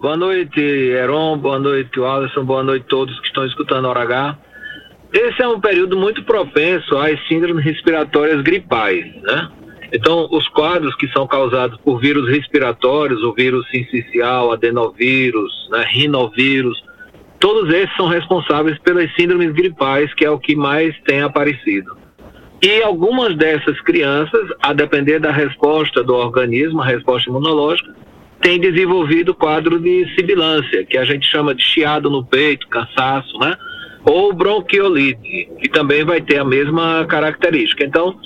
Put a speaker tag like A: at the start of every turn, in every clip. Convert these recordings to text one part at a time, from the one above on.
A: Boa noite, Heron. Boa noite, Alisson. Boa noite a todos que estão escutando a Hora H. Esse é um período muito propenso às síndromes respiratórias gripais, né? Então, os quadros que são causados por vírus respiratórios, o vírus sincicial, adenovírus, né, rinovírus, todos esses são responsáveis pelas síndromes gripais, que é o que mais tem aparecido. E algumas dessas crianças, a depender da resposta do organismo, a resposta imunológica, têm desenvolvido quadro de sibilância, que a gente chama de chiado no peito, cansaço, né? Ou bronquiolite, que também vai ter a mesma característica. Então,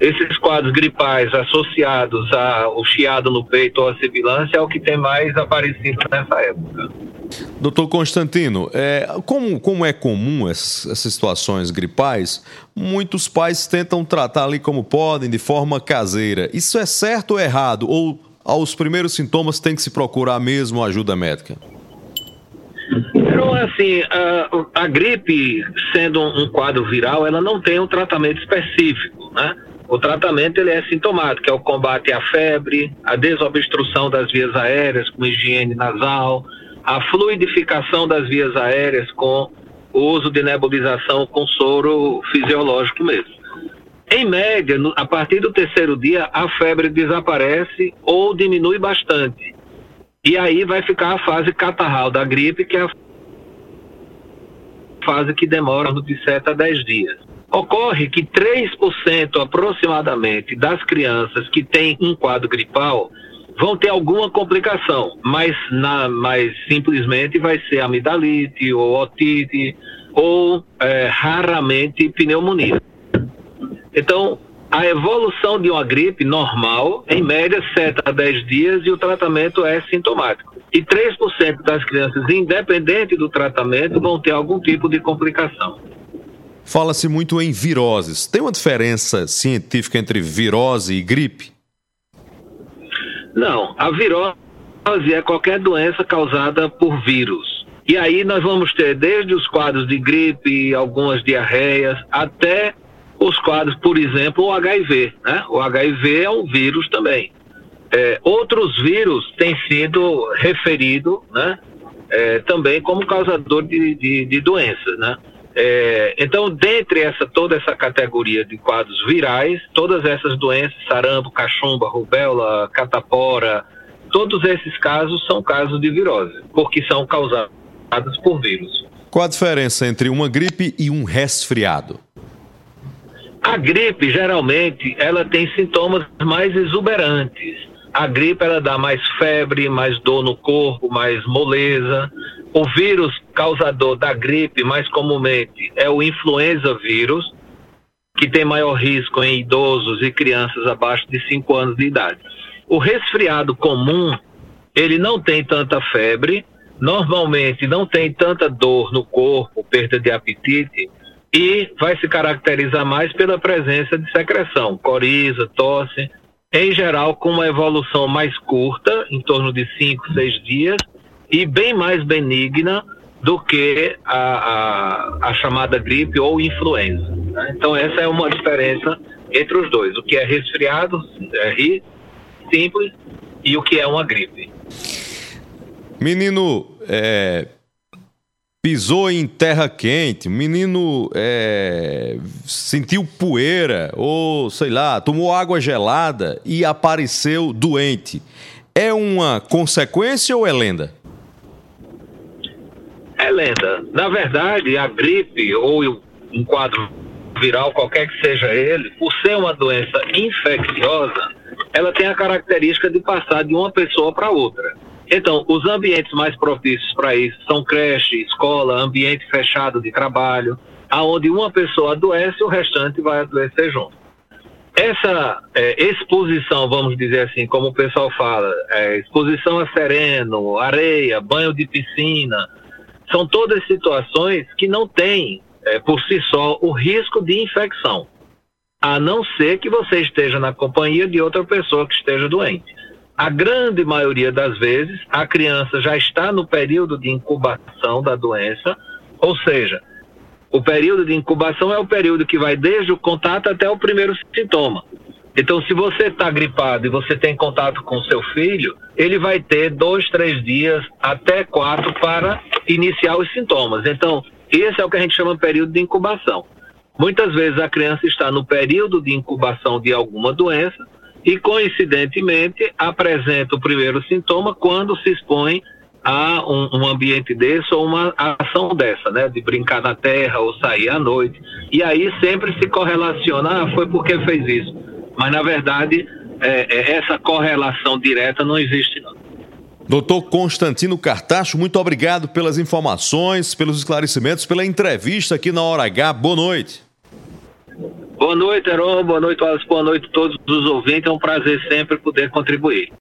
A: esses quadros gripais associados ao chiado no peito ou à sibilância é o que tem mais aparecido nessa época.
B: Doutor Constantino, é, como, como é comum essas, essas, situações gripais, muitos pais tentam tratar ali como podem, de forma caseira. Isso é certo ou errado? Ou aos primeiros sintomas tem que se procurar mesmo ajuda médica?
A: Então, assim, a, a gripe, sendo um quadro viral, ela não tem um tratamento específico, né? O tratamento ele é sintomático, é o combate à febre, a desobstrução das vias aéreas com higiene nasal, a fluidificação das vias aéreas com o uso de nebulização com soro fisiológico mesmo. Em média, a partir do terceiro dia, a febre desaparece ou diminui bastante. E aí vai ficar a fase catarral da gripe, que é a fase que demora de 7 a 10 dias. Ocorre que 3% aproximadamente das crianças que têm um quadro gripal vão ter alguma complicação, mas, na, mas simplesmente vai ser amidalite ou otite ou é, raramente pneumonia. Então, a evolução de uma gripe normal, em média, 7 a 10 dias e o tratamento é sintomático. E 3% das crianças, independente do tratamento, vão ter algum tipo de complicação.
B: Fala-se muito em viroses. Tem uma diferença científica entre virose e gripe?
A: Não, a virose é qualquer doença causada por vírus. E aí nós vamos ter desde os quadros de gripe, algumas diarreias, até os quadros, por exemplo, o HIV. Né? O HIV é um vírus também. É, outros vírus têm sido referidos né, é, também como causador de, de, de doenças. Né? É, então, dentre essa, toda essa categoria de quadros virais, todas essas doenças, sarampo, cachumba, rubéola, catapora, todos esses casos são casos de virose, porque são causados por vírus.
B: Qual a diferença entre uma gripe e um resfriado?
A: A gripe, geralmente, ela tem sintomas mais exuberantes. A gripe, ela dá mais febre, mais dor no corpo, mais moleza. O vírus causador da gripe, mais comumente, é o influenza vírus, que tem maior risco em idosos e crianças abaixo de 5 anos de idade. O resfriado comum, ele não tem tanta febre, normalmente não tem tanta dor no corpo, perda de apetite, e vai se caracterizar mais pela presença de secreção, coriza, tosse, em geral com uma evolução mais curta, em torno de 5, 6 dias, e bem mais benigna do que a, a, a chamada gripe ou influenza. Né? Então, essa é uma diferença entre os dois: o que é resfriado, é simples, e o que é uma gripe.
B: Menino, é, pisou em terra quente, menino é, sentiu poeira, ou sei lá, tomou água gelada e apareceu doente. É uma consequência ou é lenda?
A: É lenda. Na verdade, a gripe ou um quadro viral, qualquer que seja ele, por ser uma doença infecciosa, ela tem a característica de passar de uma pessoa para outra. Então, os ambientes mais propícios para isso são creche, escola, ambiente fechado de trabalho, aonde uma pessoa adoece, o restante vai adoecer junto. Essa é, exposição, vamos dizer assim, como o pessoal fala, é, exposição a sereno, areia, banho de piscina, são todas situações que não têm, é, por si só, o risco de infecção, a não ser que você esteja na companhia de outra pessoa que esteja doente. A grande maioria das vezes, a criança já está no período de incubação da doença, ou seja, o período de incubação é o período que vai desde o contato até o primeiro sintoma. Então, se você está gripado e você tem contato com seu filho, ele vai ter dois, três dias até quatro para iniciar os sintomas. Então, esse é o que a gente chama de período de incubação. Muitas vezes a criança está no período de incubação de alguma doença e, coincidentemente, apresenta o primeiro sintoma quando se expõe a um, um, ambiente desse ou uma ação dessa, né? De brincar na terra ou sair à noite. E aí sempre se correlaciona, ah, foi porque fez isso. Mas, na verdade, é, é, essa correlação direta não existe, não.
B: Doutor Constantino Cartacho, muito obrigado pelas informações, pelos esclarecimentos, pela entrevista aqui na Hora H. Boa noite.
A: Boa noite, Heron. Boa noite, Wallace. Boa noite a todos os ouvintes. É um prazer sempre poder contribuir.